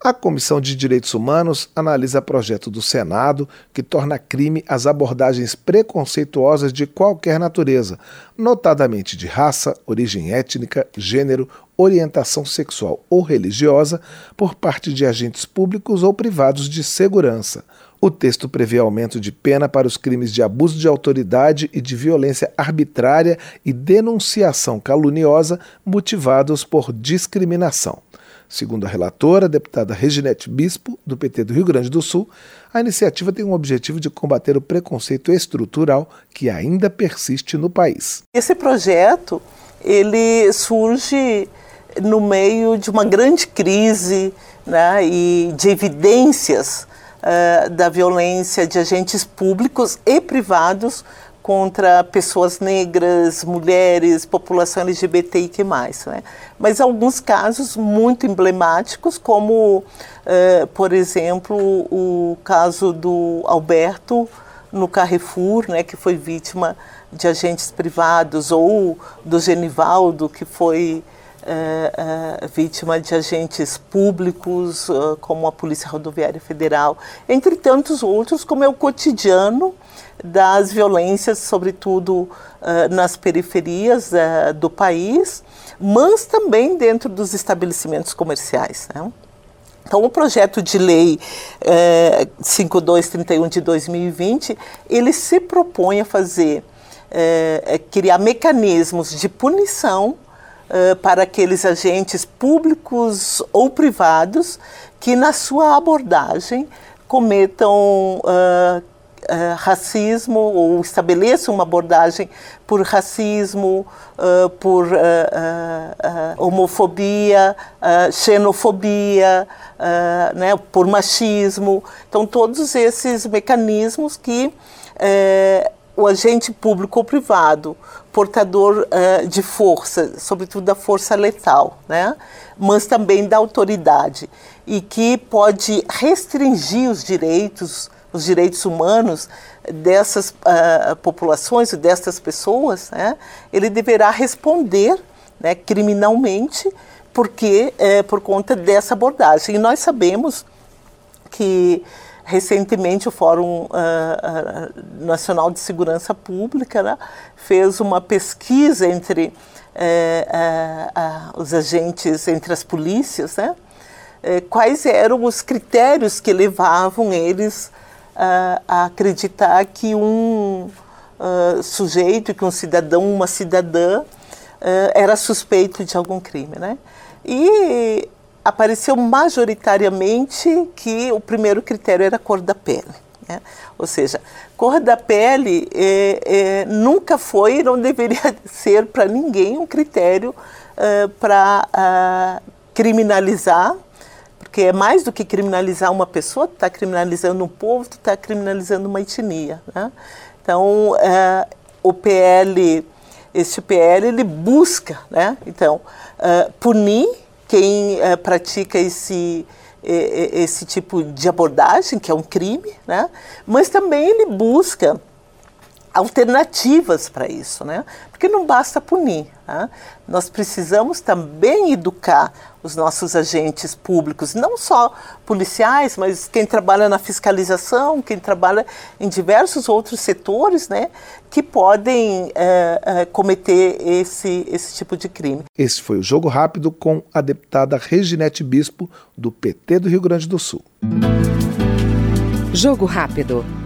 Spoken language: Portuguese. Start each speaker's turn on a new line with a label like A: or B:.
A: A Comissão de Direitos Humanos analisa projeto do Senado que torna crime as abordagens preconceituosas de qualquer natureza, notadamente de raça, origem étnica, gênero, orientação sexual ou religiosa, por parte de agentes públicos ou privados de segurança. O texto prevê aumento de pena para os crimes de abuso de autoridade e de violência arbitrária e denunciação caluniosa motivados por discriminação. Segundo a relatora, a deputada Reginete Bispo, do PT do Rio Grande do Sul, a iniciativa tem o objetivo de combater o preconceito estrutural que ainda persiste no país.
B: Esse projeto ele surge no meio de uma grande crise né, e de evidências uh, da violência de agentes públicos e privados contra pessoas negras, mulheres, população e mais. Né? Mas alguns casos muito emblemáticos, como, uh, por exemplo, o caso do Alberto no Carrefour, né, que foi vítima de agentes privados, ou do Genivaldo, que foi uh, uh, vítima de agentes públicos, como a Polícia Rodoviária Federal, entre tantos outros, como é o cotidiano das violências, sobretudo uh, nas periferias uh, do país, mas também dentro dos estabelecimentos comerciais. Né? Então, o projeto de lei eh, 5231 de 2020, ele se propõe a fazer, eh, criar mecanismos de punição para aqueles agentes públicos ou privados que, na sua abordagem, cometam uh, uh, racismo ou estabeleça uma abordagem por racismo, uh, por uh, homofobia, xenofobia, né, por machismo. Então, todos esses mecanismos que o agente público ou privado, portador de força, sobretudo da força letal, né, mas também da autoridade, e que pode restringir os direitos os direitos humanos dessas uh, populações, dessas pessoas, né, ele deverá responder né, criminalmente porque é, por conta dessa abordagem. E nós sabemos que recentemente o Fórum uh, uh, Nacional de Segurança Pública né, fez uma pesquisa entre uh, os agentes, entre as polícias, né, quais eram os critérios que levavam eles a acreditar que um sujeito, que um cidadão, uma cidadã, era suspeito de algum crime, né? E apareceu majoritariamente que o primeiro critério era a cor da pele. Né? Ou seja, cor da pele é, é, nunca foi e não deveria ser para ninguém um critério para criminalizar porque é mais do que criminalizar uma pessoa, tu está criminalizando um povo, tu está criminalizando uma etnia. Né? Então, é, o PL, esse PL, ele busca, né? então, é, punir quem é, pratica esse, esse tipo de abordagem, que é um crime, né? mas também ele busca alternativas para isso, né? Porque não basta punir. Né? Nós precisamos também educar os nossos agentes públicos, não só policiais, mas quem trabalha na fiscalização, quem trabalha em diversos outros setores, né, que podem é, é, cometer esse, esse tipo de crime.
A: Esse foi o Jogo Rápido com a deputada Reginete Bispo, do PT do Rio Grande do Sul.
C: Jogo Rápido.